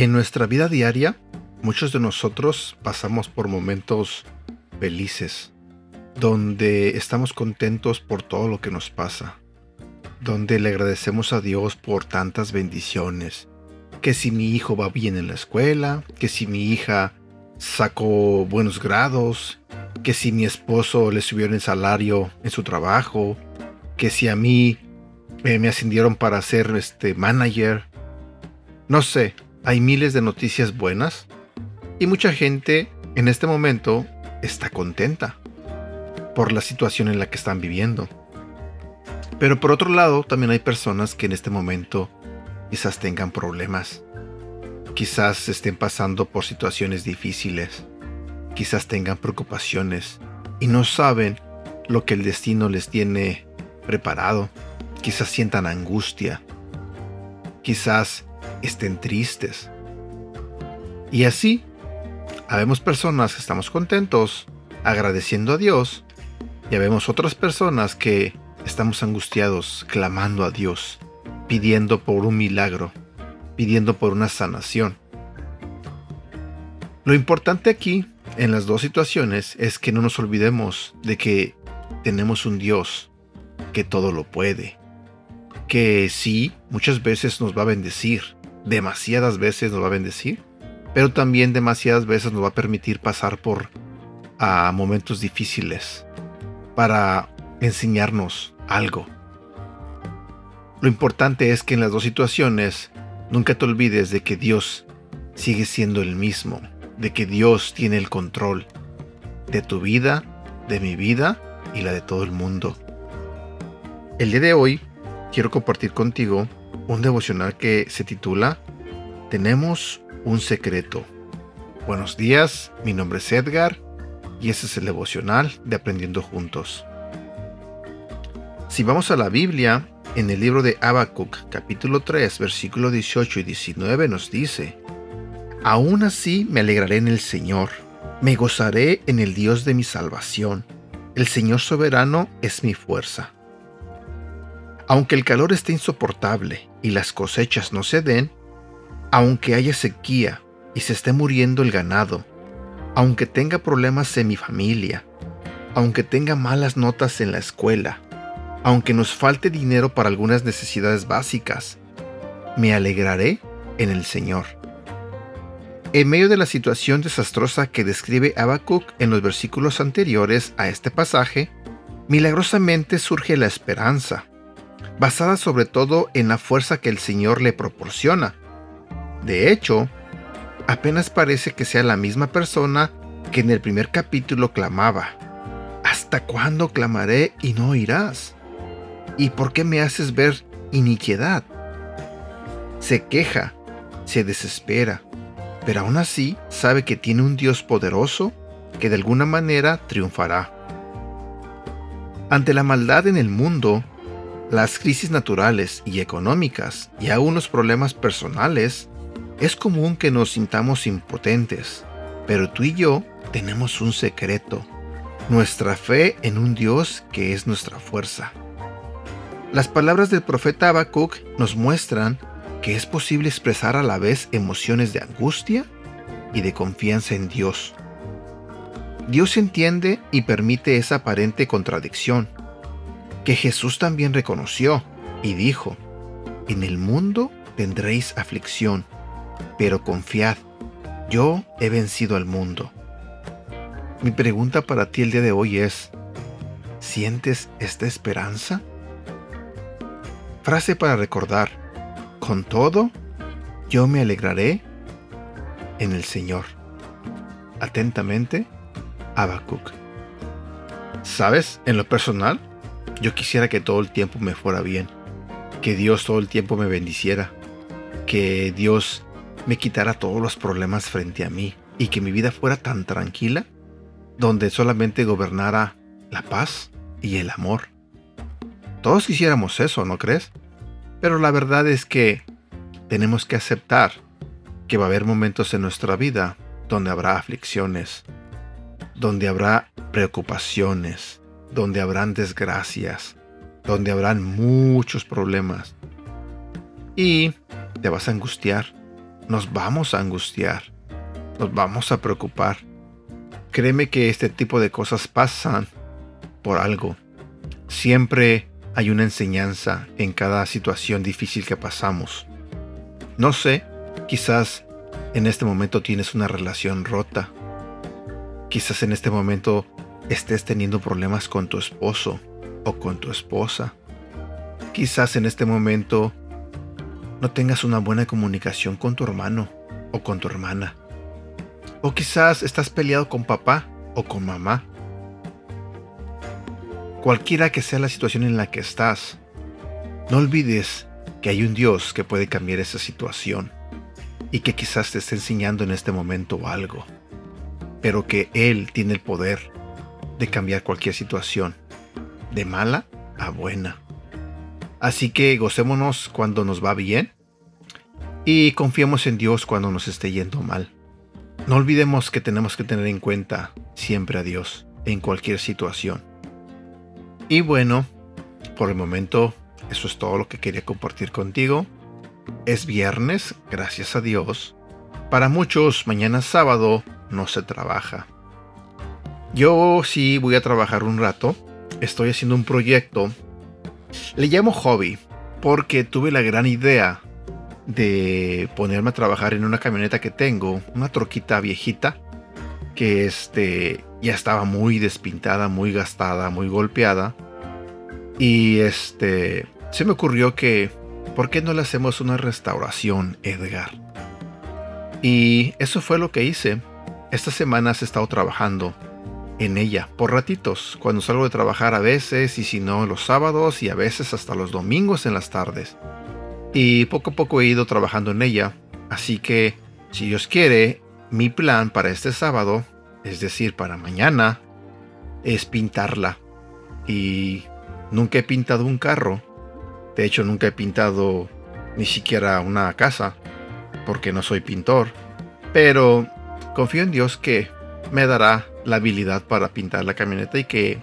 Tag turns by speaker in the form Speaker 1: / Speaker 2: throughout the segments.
Speaker 1: En nuestra vida diaria, muchos de nosotros pasamos por momentos felices, donde estamos contentos por todo lo que nos pasa, donde le agradecemos a Dios por tantas bendiciones, que si mi hijo va bien en la escuela, que si mi hija sacó buenos grados, que si mi esposo le subió el salario en su trabajo, que si a mí eh, me ascendieron para ser este manager, no sé, hay miles de noticias buenas y mucha gente en este momento está contenta por la situación en la que están viviendo. Pero por otro lado, también hay personas que en este momento quizás tengan problemas, quizás estén pasando por situaciones difíciles, quizás tengan preocupaciones y no saben lo que el destino les tiene preparado, quizás sientan angustia, quizás estén tristes. Y así, habemos personas que estamos contentos, agradeciendo a Dios, y habemos otras personas que estamos angustiados, clamando a Dios, pidiendo por un milagro, pidiendo por una sanación. Lo importante aquí, en las dos situaciones, es que no nos olvidemos de que tenemos un Dios que todo lo puede, que sí, muchas veces nos va a bendecir, demasiadas veces nos va a bendecir, pero también demasiadas veces nos va a permitir pasar por momentos difíciles para enseñarnos algo. Lo importante es que en las dos situaciones nunca te olvides de que Dios sigue siendo el mismo, de que Dios tiene el control de tu vida, de mi vida y la de todo el mundo. El día de hoy quiero compartir contigo un devocional que se titula Tenemos un secreto. Buenos días, mi nombre es Edgar y ese es el devocional de Aprendiendo Juntos. Si vamos a la Biblia, en el libro de Habacuc, capítulo 3, versículo 18 y 19 nos dice, Aún así me alegraré en el Señor, me gozaré en el Dios de mi salvación. El Señor soberano es mi fuerza. Aunque el calor esté insoportable y las cosechas no se den, aunque haya sequía y se esté muriendo el ganado, aunque tenga problemas en mi familia, aunque tenga malas notas en la escuela, aunque nos falte dinero para algunas necesidades básicas, me alegraré en el Señor. En medio de la situación desastrosa que describe Habacuc en los versículos anteriores a este pasaje, milagrosamente surge la esperanza basada sobre todo en la fuerza que el Señor le proporciona. De hecho, apenas parece que sea la misma persona que en el primer capítulo clamaba. ¿Hasta cuándo clamaré y no oirás? ¿Y por qué me haces ver iniquidad? Se queja, se desespera, pero aún así sabe que tiene un Dios poderoso que de alguna manera triunfará. Ante la maldad en el mundo, las crisis naturales y económicas y aún los problemas personales, es común que nos sintamos impotentes, pero tú y yo tenemos un secreto, nuestra fe en un Dios que es nuestra fuerza. Las palabras del profeta Habacuc nos muestran que es posible expresar a la vez emociones de angustia y de confianza en Dios. Dios entiende y permite esa aparente contradicción, que Jesús también reconoció y dijo, En el mundo tendréis aflicción, pero confiad, yo he vencido al mundo. Mi pregunta para ti el día de hoy es, ¿sientes esta esperanza? Frase para recordar, con todo, yo me alegraré en el Señor. Atentamente, Habacuc. ¿Sabes? En lo personal, yo quisiera que todo el tiempo me fuera bien, que Dios todo el tiempo me bendiciera, que Dios me quitara todos los problemas frente a mí y que mi vida fuera tan tranquila, donde solamente gobernara la paz y el amor. Todos quisiéramos eso, ¿no crees? Pero la verdad es que tenemos que aceptar que va a haber momentos en nuestra vida donde habrá aflicciones, donde habrá preocupaciones, donde habrán desgracias, donde habrán muchos problemas. Y te vas a angustiar, nos vamos a angustiar, nos vamos a preocupar. Créeme que este tipo de cosas pasan por algo. Siempre hay una enseñanza en cada situación difícil que pasamos. No sé, quizás en este momento tienes una relación rota. Quizás en este momento estés teniendo problemas con tu esposo o con tu esposa. Quizás en este momento no tengas una buena comunicación con tu hermano o con tu hermana. O quizás estás peleado con papá o con mamá. Cualquiera que sea la situación en la que estás, no olvides que hay un Dios que puede cambiar esa situación y que quizás te esté enseñando en este momento algo, pero que Él tiene el poder de cambiar cualquier situación, de mala a buena. Así que gocémonos cuando nos va bien y confiemos en Dios cuando nos esté yendo mal. No olvidemos que tenemos que tener en cuenta siempre a Dios en cualquier situación. Y bueno, por el momento eso es todo lo que quería compartir contigo. Es viernes, gracias a Dios. Para muchos, mañana sábado no se trabaja. Yo sí voy a trabajar un rato. Estoy haciendo un proyecto. Le llamo hobby porque tuve la gran idea de ponerme a trabajar en una camioneta que tengo, una troquita viejita que este ya estaba muy despintada, muy gastada, muy golpeada. Y este se me ocurrió que ¿por qué no le hacemos una restauración, Edgar? Y eso fue lo que hice. Estas semanas he estado trabajando en ella por ratitos, cuando salgo de trabajar a veces y si no los sábados y a veces hasta los domingos en las tardes. Y poco a poco he ido trabajando en ella, así que si Dios quiere, mi plan para este sábado es decir, para mañana, es pintarla. Y nunca he pintado un carro. De hecho, nunca he pintado ni siquiera una casa, porque no soy pintor. Pero confío en Dios que me dará la habilidad para pintar la camioneta y que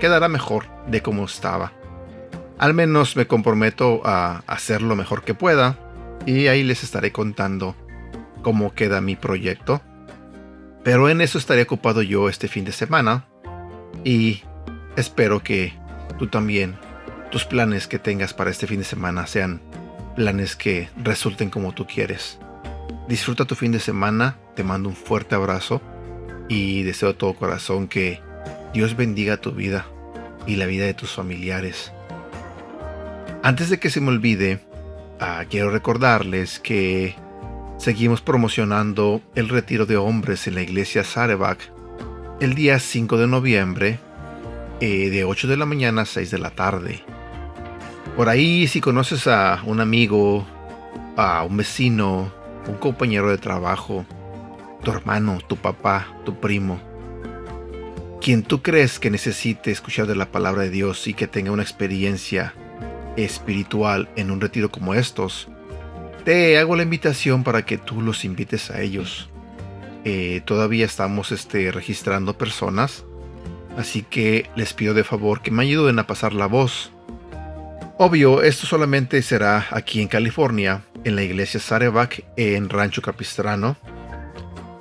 Speaker 1: quedará mejor de como estaba. Al menos me comprometo a hacer lo mejor que pueda y ahí les estaré contando cómo queda mi proyecto pero en eso estaré ocupado yo este fin de semana y espero que tú también, tus planes que tengas para este fin de semana sean planes que resulten como tú quieres. Disfruta tu fin de semana, te mando un fuerte abrazo y deseo de todo corazón que Dios bendiga tu vida y la vida de tus familiares. Antes de que se me olvide, ah, quiero recordarles que seguimos promocionando el retiro de hombres en la iglesia Sarebach el día 5 de noviembre eh, de 8 de la mañana a 6 de la tarde. Por ahí si conoces a un amigo, a un vecino, un compañero de trabajo, tu hermano, tu papá, tu primo, quien tú crees que necesite escuchar de la palabra de Dios y que tenga una experiencia espiritual en un retiro como estos, te hago la invitación para que tú los invites a ellos. Eh, todavía estamos este, registrando personas, así que les pido de favor que me ayuden a pasar la voz. Obvio, esto solamente será aquí en California, en la iglesia Sarevac en Rancho Capistrano.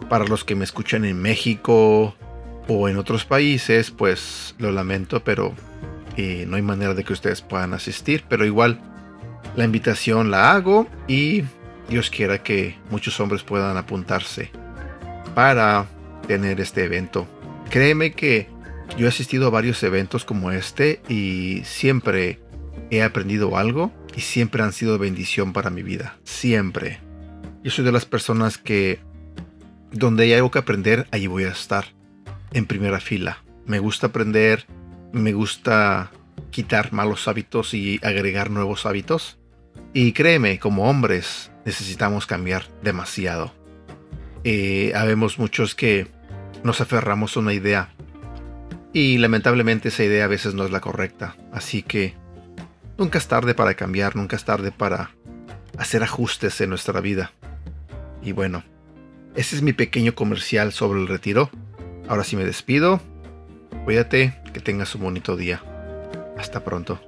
Speaker 1: Para los que me escuchan en México o en otros países, pues lo lamento, pero eh, no hay manera de que ustedes puedan asistir. Pero igual, la invitación la hago y Dios quiera que muchos hombres puedan apuntarse para tener este evento. Créeme que yo he asistido a varios eventos como este y siempre he aprendido algo y siempre han sido bendición para mi vida. Siempre. Yo soy de las personas que donde hay algo que aprender, allí voy a estar. En primera fila. Me gusta aprender, me gusta quitar malos hábitos y agregar nuevos hábitos. Y créeme, como hombres necesitamos cambiar demasiado. Eh, habemos muchos que nos aferramos a una idea y lamentablemente esa idea a veces no es la correcta. Así que nunca es tarde para cambiar, nunca es tarde para hacer ajustes en nuestra vida. Y bueno, ese es mi pequeño comercial sobre el retiro. Ahora sí me despido. Cuídate, que tengas un bonito día. Hasta pronto.